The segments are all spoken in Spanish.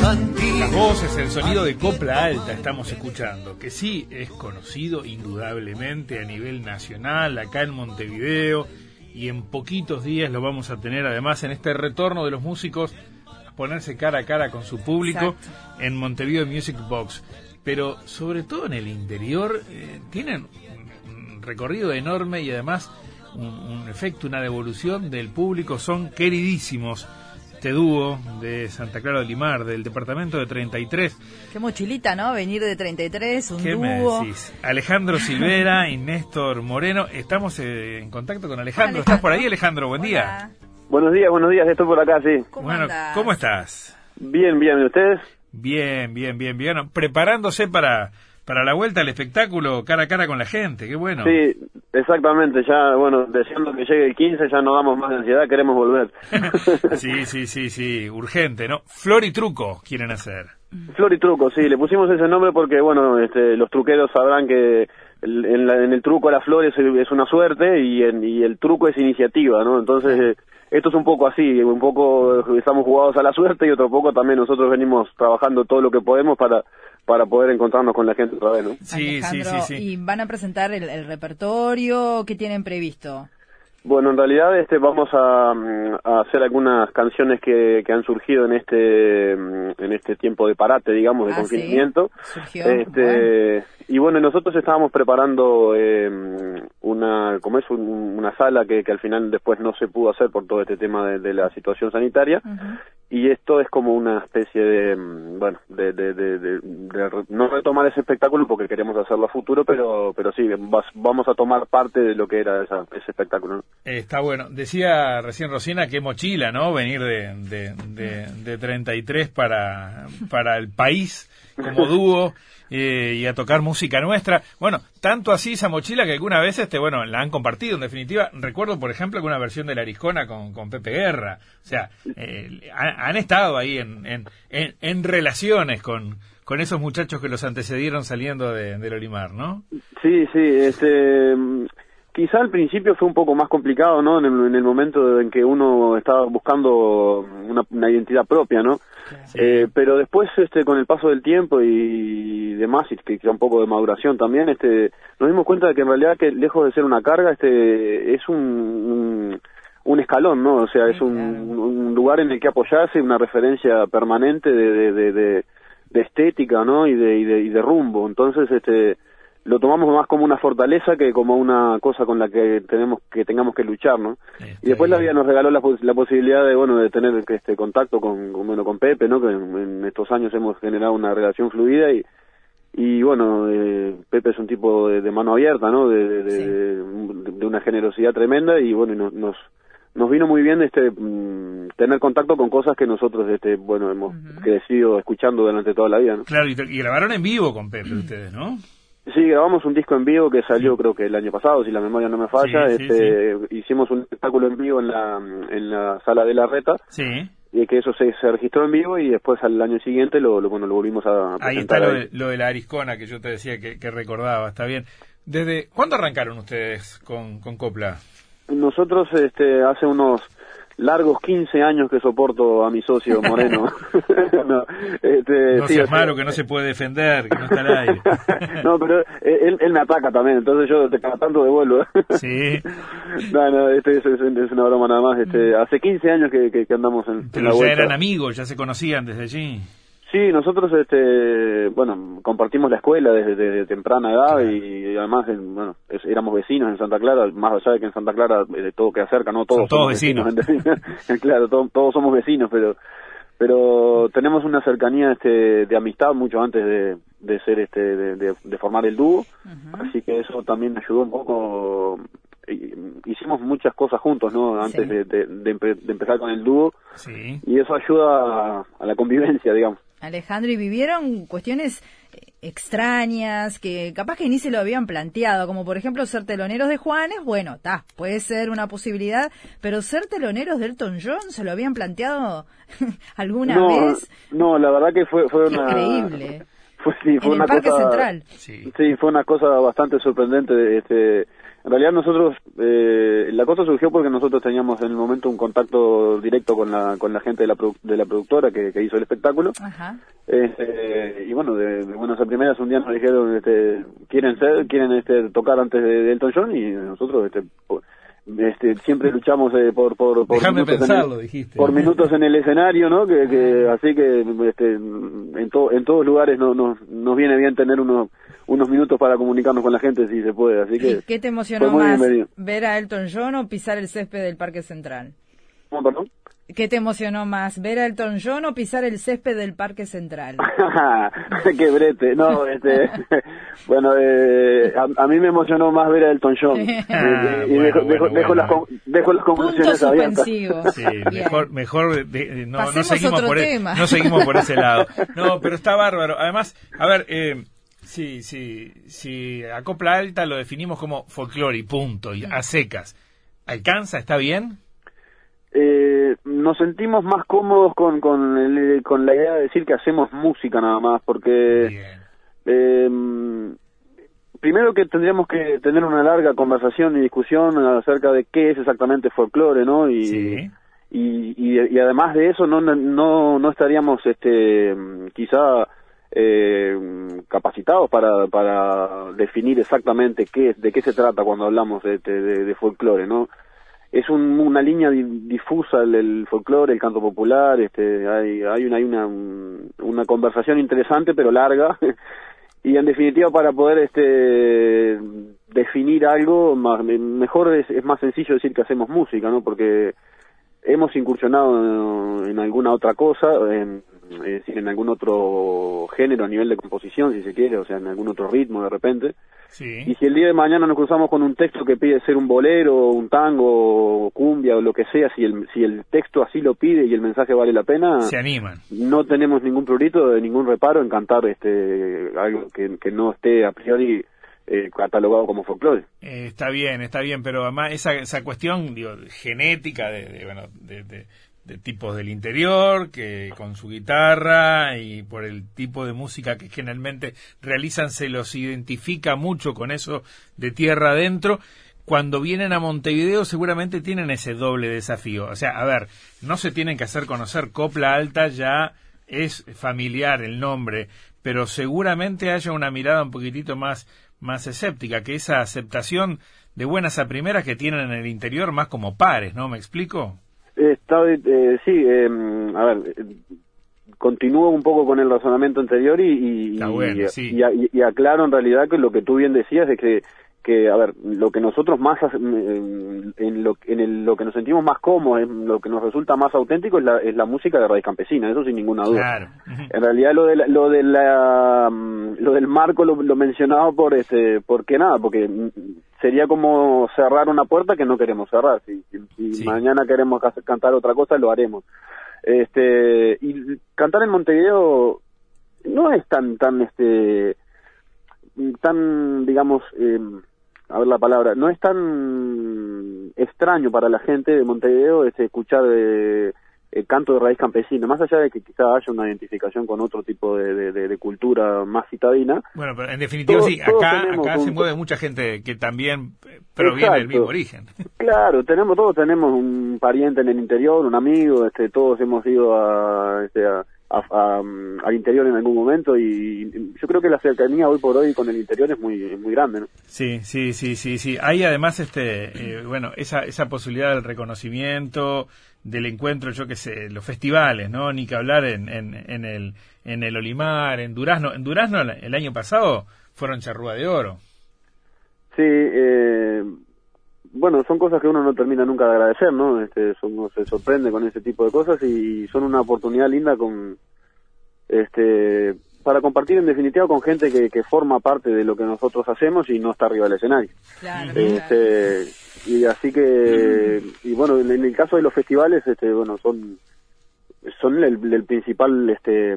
Las voces, el sonido de copla alta estamos escuchando, que sí es conocido indudablemente a nivel nacional, acá en Montevideo, y en poquitos días lo vamos a tener además en este retorno de los músicos a ponerse cara a cara con su público en Montevideo Music Box. Pero sobre todo en el interior eh, tienen un recorrido enorme y además un, un efecto, una devolución del público, son queridísimos este dúo de Santa Clara de Limar, del departamento de 33. Qué mochilita, ¿no? Venir de 33, un ¿Qué dúo. me decís? Alejandro Silvera y Néstor Moreno. Estamos eh, en contacto con Alejandro. Alejandro. ¿Estás por ahí, Alejandro? Buen día. Buenos días, buenos días, estoy por acá, sí. ¿Cómo bueno, andás? ¿cómo estás? Bien, bien, ¿y ustedes? Bien, bien, bien, bien. Preparándose para, para la vuelta al espectáculo cara a cara con la gente. Qué bueno. Sí, exactamente, ya, bueno, deseando que llegue el 15 ya no damos más de ansiedad, queremos volver. sí, sí, sí, sí. Urgente, ¿no? Flor y truco quieren hacer. Flor y truco, sí, le pusimos ese nombre porque, bueno, este, los truqueros sabrán que en, la- en el truco la flor es, es una suerte y, en- y el truco es iniciativa, ¿no? Entonces, eh, esto es un poco así, un poco eh, estamos jugados a la suerte y otro poco también nosotros venimos trabajando todo lo que podemos para para poder encontrarnos con la gente otra vez, ¿no? Sí, sí, Alejandro, sí, sí. ¿Y van a presentar el, el repertorio? ¿Qué tienen previsto? Bueno, en realidad este vamos a, mm, a hacer algunas canciones que, que han surgido en este mm, en este tiempo de parate, digamos, de Ah, ¿sí? confinamiento. Surgió. Este y bueno, nosotros estábamos preparando eh, una como es un- una sala que, que al final después no se pudo hacer por todo este tema de, de la situación sanitaria. Y esto es como una especie de mm, bueno de, de, de- de- no retomar ese espectáculo porque queremos hacerlo a futuro pero pero sí vamos a tomar parte de lo que era esa- ese espectáculo Está bueno. Decía recién Rosina qué mochila, ¿no? Venir de, de, de, de 33 para, para el país como dúo eh, y a tocar música nuestra. Bueno, tanto así esa mochila que alguna vez este, bueno, la han compartido. En definitiva, recuerdo, por ejemplo, que una versión de La Ariscona con, con Pepe Guerra. O sea, eh, han, han estado ahí en, en, en, en relaciones con, con esos muchachos que los antecedieron saliendo de, del Olimar, ¿no? Sí, sí, este, quizá al principio fue un poco más complicado, ¿no? En el, en el momento en que uno estaba buscando una, una identidad propia, ¿no? Eh, pero después, este, con el paso del tiempo y demás, y que quizá un poco de maduración también, este, nos dimos cuenta de que en realidad que lejos de ser una carga, este, es un, un, un escalón, ¿no? O sea, es un lugar en el que apoyarse, una referencia permanente de, de, de, de- de estética, ¿no? Y de, y de, y de rumbo. Entonces, este, lo tomamos más como una fortaleza que como una cosa con la que tenemos que tengamos que luchar, ¿no? Este, Y después la vida nos regaló la, la posibilidad de, bueno, de tener este contacto con, con, bueno, con Pepe, ¿no? Que en, en estos años hemos generado una relación fluida y, y bueno, eh, Pepe es un tipo de, de mano abierta, ¿no? De, de, Sí. una generosidad tremenda y bueno, y nos, nos, nos vino muy bien este mm, tener contacto con cosas que nosotros, este, bueno, hemos Ujú. crecido escuchando durante toda la vida, ¿no? Claro, y, y grabaron en vivo con Pepe ustedes, ¿no? Sí, grabamos un disco en vivo que salió creo que el año pasado, si la memoria no me falla. Sí, sí, este, Hicimos un espectáculo en vivo en la, en la sala de la reta, Sí. y que eso se, se registró en vivo y después al año siguiente lo, lo, bueno, lo volvimos a, a Ahí está presentar. lo ahí. de, lo de la Ariscona que yo te decía que, que recordaba, está bien. ¿Desde cuándo arrancaron ustedes con, con Copla? Nosotros este, hace unos largos 15 años que soporto a mi socio Moreno. no, este, No seas sea, malo, que no se puede defender, que no está al aire. no, pero él, él me ataca también, entonces yo de cada tanto devuelvo. Sí, No, no, este es, una broma nada más. Este, hace 15 años que, que- que andamos en, en la pero ya vuelta. eran amigos, ya se conocían desde allí. Sí, nosotros, este, bueno, compartimos la escuela desde, desde temprana edad y, además, eh, bueno, es- éramos vecinos en Santa Clara, más allá de que en Santa Clara eh, de todo queda cerca, no todos Son todos vecinos. claro, to- todos somos vecinos, pero pero tenemos una cercanía este, de amistad mucho antes de, de ser este de, de- de formar el dúo, así que eso también ayudó un poco. Hicimos muchas cosas juntos, ¿no? Antes Sí. de, de- de empe- de empezar con el dúo Sí. y eso ayuda a- a la convivencia, digamos. Alejandro, y vivieron cuestiones eh, extrañas que capaz que ni se lo habían planteado, como por ejemplo ser teloneros de Juanes, bueno, está, puede ser una posibilidad, pero ser teloneros de Elton John, ¿se lo habían planteado alguna no, vez? No, la verdad que fue, fue una... Increíble. Fue, sí, fue en el una Parque cosa, Central. Sí. Sí, fue una cosa bastante sorprendente. Este, En realidad nosotros, eh, la cosa surgió porque nosotros teníamos en el momento un contacto directo con la, con la gente de la, de la productora que, hizo el espectáculo. Ajá. Este, y bueno, de, buenas a primeras un día nos dijeron, este, quieren ser, quieren este, tocar antes de, Elton John y nosotros, este, este, siempre luchamos eh, por por por minutos, en el, por minutos en el escenario no que, que así que este, en en todos lugares no, no, nos viene bien tener unos unos minutos para comunicarnos con la gente si se puede así que ¿Qué te emocionó más ver a Elton John o pisar el césped del Parque Central ¿Cómo, perdón? ¿Qué te emocionó más, ver a Elton John o pisar el césped del Parque Central? ¡Qué brete! No, este, bueno, eh, a, mí me emocionó más ver a Elton John. Y dejo, dejo, las, dejo, las, conclusiones abiertas. Sí, mejor, mejor no, no, seguimos por e, no seguimos por ese lado. No, pero está bárbaro. Además, a ver, eh, sí, sí, si acopla alta lo definimos como folclore y punto, y a secas. ¿Alcanza? ¿Está bien? Eh, nos sentimos más cómodos con, con, el, con la idea de decir que hacemos música nada más, porque eh, primero que tendríamos que tener una larga conversación y discusión acerca de qué es exactamente folclore, ¿no? Y, y, y, además de eso no, no, no estaríamos este, quizá eh, capacitados para, para definir exactamente qué, de qué se trata cuando hablamos de, folclore, ¿no? es una línea difusa el, folclore, el canto popular, este, hay, hay, una, hay una, una conversación interesante pero larga y en definitiva para poder este definir algo mejor es, es más sencillo decir que hacemos música, ¿no? Porque hemos incursionado en, alguna otra cosa, en, decir, en algún otro género a nivel de composición, si se quiere, o sea, en algún otro ritmo de repente, y si el día de mañana nos cruzamos con un texto que pide ser un bolero, un tango, cumbia o lo que sea, si el, si el texto así lo pide y el mensaje vale la pena, se animan. No tenemos ningún prurito, ningún reparo en cantar este algo que, que no esté a priori eh, catalogado como folclore. Eh, está bien, está bien, pero además esa, esa cuestión digo, genética de, bueno, de de tipos del interior, que con su guitarra y por el tipo de música que generalmente realizan se los identifica mucho con eso de tierra adentro. Cuando vienen a Montevideo seguramente tienen ese doble desafío. O sea, a ver, no se tienen que hacer conocer Copla Alta, ya es familiar el nombre, pero seguramente haya una mirada un poquitito más, más escéptica, que esa aceptación de buenas a primeras que tienen en el interior más como pares, ¿no? ¿Me explico? Está, eh, sí, eh, a ver, continúo un poco con el razonamiento anterior y, y, aclaro en realidad que lo que tú bien decías es que que a ver lo que nosotros más en lo en el, lo que nos sentimos más cómodos lo que nos resulta más auténtico es la, es la música de raíz campesina eso sin ninguna duda. En realidad lo de lo de la lo del marco lo, lo mencionaba por este porque nada porque sería como cerrar una puerta que no queremos cerrar. Si, si, mañana queremos cantar otra cosa lo haremos. Este y cantar en Montevideo no es tan tan este tan digamos eh, a ver la palabra, no es tan extraño para la gente de Montevideo este, escuchar eh, el canto de raíz campesina, más allá de que quizá haya una identificación con otro tipo de, de, cultura más citadina. Bueno, pero en definitiva sí, acá, acá se mueve mucha gente que también proviene del mismo origen. Claro, tenemos todos tenemos un pariente en el interior, un amigo, este, todos hemos ido a, este, a al interior en algún momento y, yo creo que la cercanía hoy por hoy con el interior es muy muy grande ¿no? sí sí sí sí sí. Hay además este eh, bueno esa esa posibilidad del reconocimiento del encuentro yo qué sé los festivales no ni que hablar en, en, en el en el Olimar en Durazno. En Durazno el año pasado fueron charrúa de oro. Sí eh, bueno, son cosas que uno no termina nunca de agradecer, ¿no? Este, uno se sorprende con ese tipo de cosas y son una oportunidad linda con, este, para compartir en definitiva con gente que, que forma parte de lo que nosotros hacemos y no está arriba del escenario. Claro, este, Y así que, y bueno, en, el caso de los festivales, este, bueno, son, son el, el principal, este,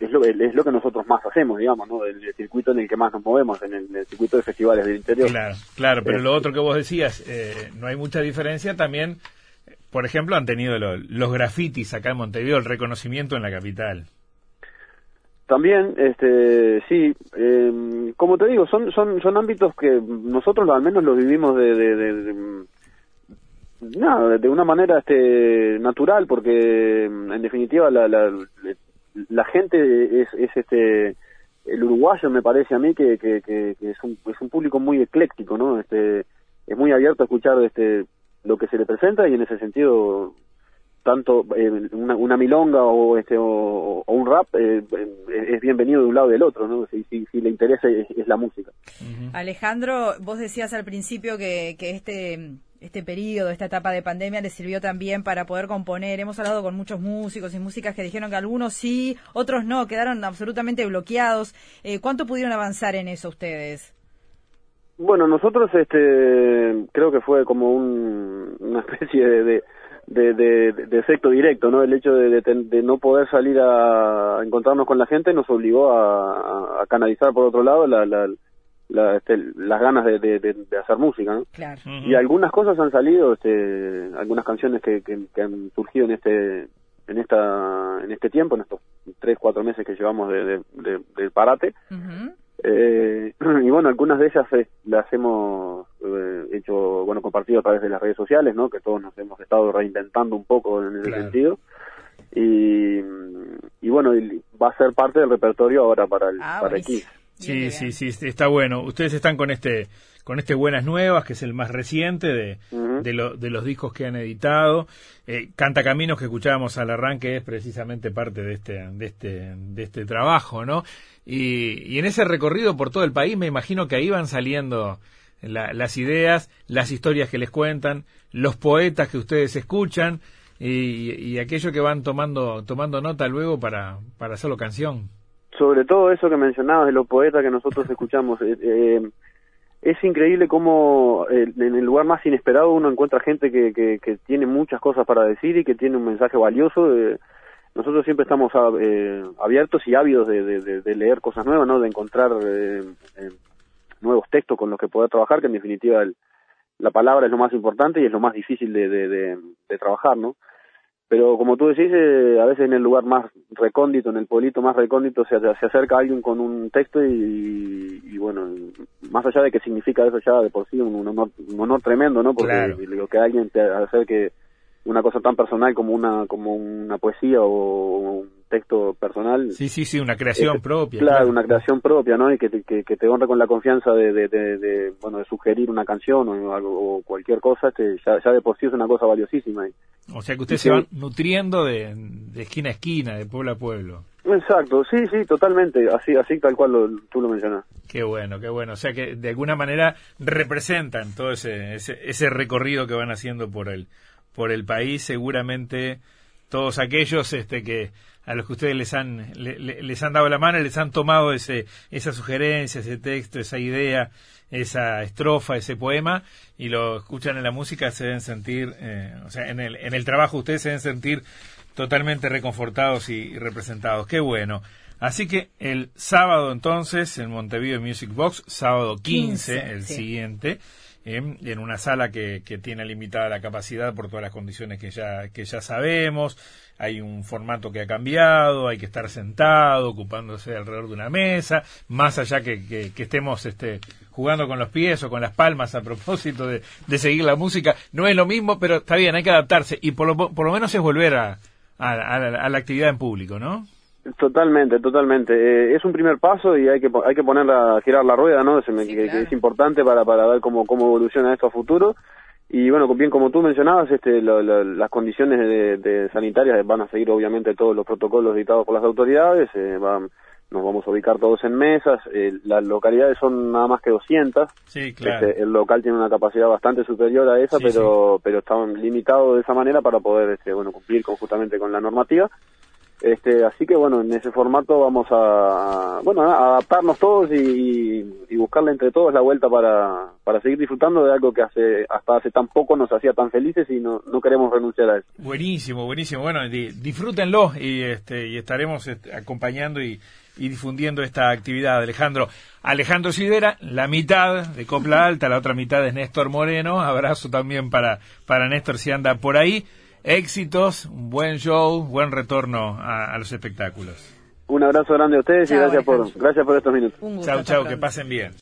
es lo, es lo que nosotros más hacemos, digamos, ¿no? El, circuito en el que más nos movemos, en el, circuito de festivales del interior. Claro, claro, pero lo otro que vos decías, eh, no hay mucha diferencia también, por ejemplo, han tenido los grafitis acá en Montevideo, el reconocimiento en la capital. También, este, sí, eh, como te digo, son, son, son ámbitos que nosotros al menos los vivimos de, de, de, nada, de una manera este, natural, porque en definitiva la, la, la gente es, es este, el uruguayo me parece a mí que, que, es, un, es un público muy ecléctico, ¿no? Este, es muy abierto a escuchar este, lo que se le presenta y en ese sentido tanto eh, una, una, milonga o este o, un rap eh, es bienvenido de un lado y del otro no si, si, si le interesa es, la música Alejandro vos decías al principio que, que este este periodo, esta etapa de pandemia le sirvió también para poder componer. Hemos hablado con muchos músicos y músicas que dijeron que algunos sí, otros no, quedaron absolutamente bloqueados. Eh, ¿Cuánto pudieron avanzar en eso ustedes? Bueno, nosotros este, creo que fue como un, una especie de de, de, efecto directo, ¿no? El hecho de, de, no poder salir a encontrarnos con la gente nos obligó a, a, canalizar por otro lado la, la, este, las ganas de, de, hacer música, ¿no? Claro. Y algunas cosas han salido, este, algunas canciones que, que, han surgido en este en esta en este tiempo, en estos tres cuatro meses que llevamos de, del parate. Eh, y bueno, algunas de ellas eh, las hemos eh, hecho, bueno, compartido a través de las redes sociales, ¿no? Que todos nos hemos estado reinventando un poco en ese sentido. Y, y bueno, va a ser parte del repertorio ahora para el, ah, para Sí, sí, sí, está bueno. Ustedes están con este con este Buenas Nuevas, que es el más reciente de, de, de los discos que han editado. Eh, Canta Caminos, que escuchábamos al arranque, es precisamente parte de este, de este, de este trabajo, ¿no? Y, y en ese recorrido por todo el país, me imagino que ahí van saliendo las ideas, las historias que les cuentan, los poetas que ustedes escuchan y, y aquello que van tomando, tomando nota luego para, para hacerlo canción. Sobre todo eso que mencionabas de los poetas que nosotros escuchamos. Eh, eh es increíble cómo eh, en el lugar más inesperado uno encuentra gente que, que, tiene muchas cosas para decir y que tiene un mensaje valioso. Eh, nosotros siempre estamos eh, abiertos y ávidos de, de, leer cosas nuevas, ¿no? De encontrar nuevos textos con los que poder trabajar, que en definitiva la palabra es lo más importante y es lo más difícil de, de trabajar, ¿no? Pero como tú decís, eh, a veces en el lugar más recóndito, en el pueblito más recóndito, se, se acerca alguien con un texto y, bueno, más allá de que significa eso ya de por sí un, honor, un honor tremendo, ¿no? Porque lo que alguien te acerque una cosa tan personal como una como una poesía o un texto personal. Sí, sí, sí, una creación propia. Claro, una creación propia, ¿no? Y que te, que, te honra con la confianza de, de, bueno, de sugerir una canción o, algo, o cualquier cosa, este, ya, ya, de por sí es una cosa valiosísima. O sea que usted se va nutriendo de, esquina a esquina, de pueblo a pueblo. Exacto, sí, sí, totalmente, así, así tal cual tú lo mencionas. Qué bueno, qué bueno. O sea que de alguna manera representan todo ese, ese, ese recorrido que van haciendo por el, por el país, seguramente todos aquellos este, que a los que ustedes les han les han dado la mano, les han tomado ese esa sugerencia, ese texto, esa idea, esa estrofa, ese poema y lo escuchan en la música se deben sentir, eh, o sea, en el en el trabajo ustedes se deben sentir totalmente reconfortados y, representados. Qué bueno. Así que el sábado entonces en Montevideo Music Box, sábado 15, el siguiente en una sala que, que, tiene limitada la capacidad por todas las condiciones que ya, que ya sabemos. Hay un formato que ha cambiado, hay que estar sentado, ocupándose alrededor de una mesa, más allá que, que, estemos este, jugando con los pies o con las palmas a propósito de, de, seguir la música. No es lo mismo, pero está bien, hay que adaptarse y por lo, por lo menos es volver a, a, a la actividad en público, ¿no? Totalmente, totalmente. Eh, es un primer paso y hay que hay que ponerla a girar la rueda, ¿no? que, es importante para para ver cómo cómo evoluciona esto a futuro. Y bueno, bien como tú mencionabas, este, las condiciones de, sanitarias van a seguir obviamente todos los protocolos dictados por las autoridades. Eh, nos vamos a ubicar todos en mesas. Eh, las localidades son nada más que 200. Sí, claro. Este, el local tiene una capacidad bastante superior a esa, pero pero estaban limitados de esa manera para poder este, bueno cumplir conjuntamente con la normativa. Este, así que bueno, en ese formato vamos a, bueno, a adaptarnos todos y, buscarle entre todos la vuelta para, para seguir disfrutando de algo que hace hasta hace tan poco nos hacía tan felices y no, no queremos renunciar a eso. Buenísimo, buenísimo. Bueno, disfrútenlo y, este, y estaremos este, acompañando y, y difundiendo esta actividad. Alejandro, Alejandro Sidera, la mitad de Copla Alta, la otra mitad es Néstor Moreno. Abrazo también para, para Néstor si anda por ahí éxitos, un buen show, buen retorno a, los espectáculos. Un abrazo grande a ustedes y Chao, gracias por, gracias por estos minutos. Hasta chau, que pasen bien.